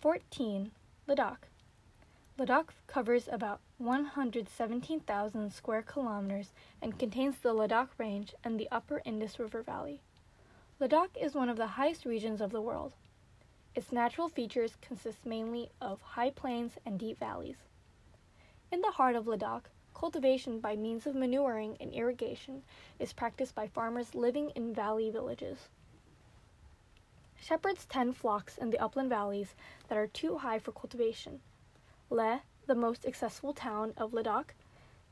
14. Ladakh. Ladakh covers about 117,000 square kilometers and contains the Ladakh Range and the upper Indus River Valley. Ladakh is one of the highest regions of the world. Its natural features consist mainly of high plains and deep valleys. In the heart of Ladakh, cultivation by means of manuring and irrigation is practiced by farmers living in valley villages. Shepherds tend flocks in the upland valleys that are too high for cultivation. Leh, the most accessible town of Ladakh,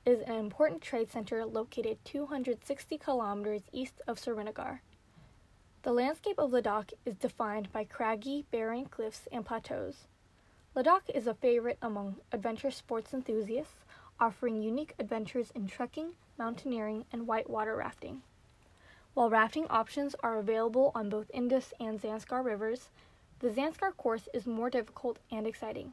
is an important trade center located 260 kilometers east of Srinagar. The landscape of Ladakh is defined by craggy, barren cliffs and plateaus. Ladakh is a favorite among adventure sports enthusiasts, offering unique adventures in trekking, mountaineering, and whitewater rafting. While rafting options are available on both Indus and Zanskar rivers, the Zanskar course is more difficult and exciting.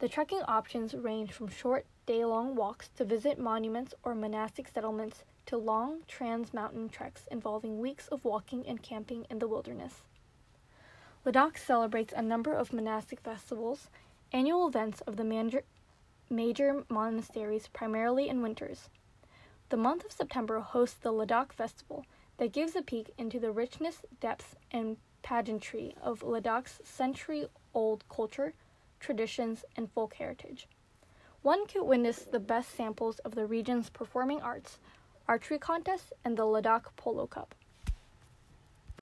The trekking options range from short, day long walks to visit monuments or monastic settlements to long trans mountain treks involving weeks of walking and camping in the wilderness. Ladakh celebrates a number of monastic festivals, annual events of the major, major monasteries primarily in winters. The month of September hosts the Ladakh Festival, that gives a peek into the richness, depth, and pageantry of Ladakh's century old culture, traditions, and folk heritage. One could witness the best samples of the region's performing arts, archery contests, and the Ladakh Polo Cup.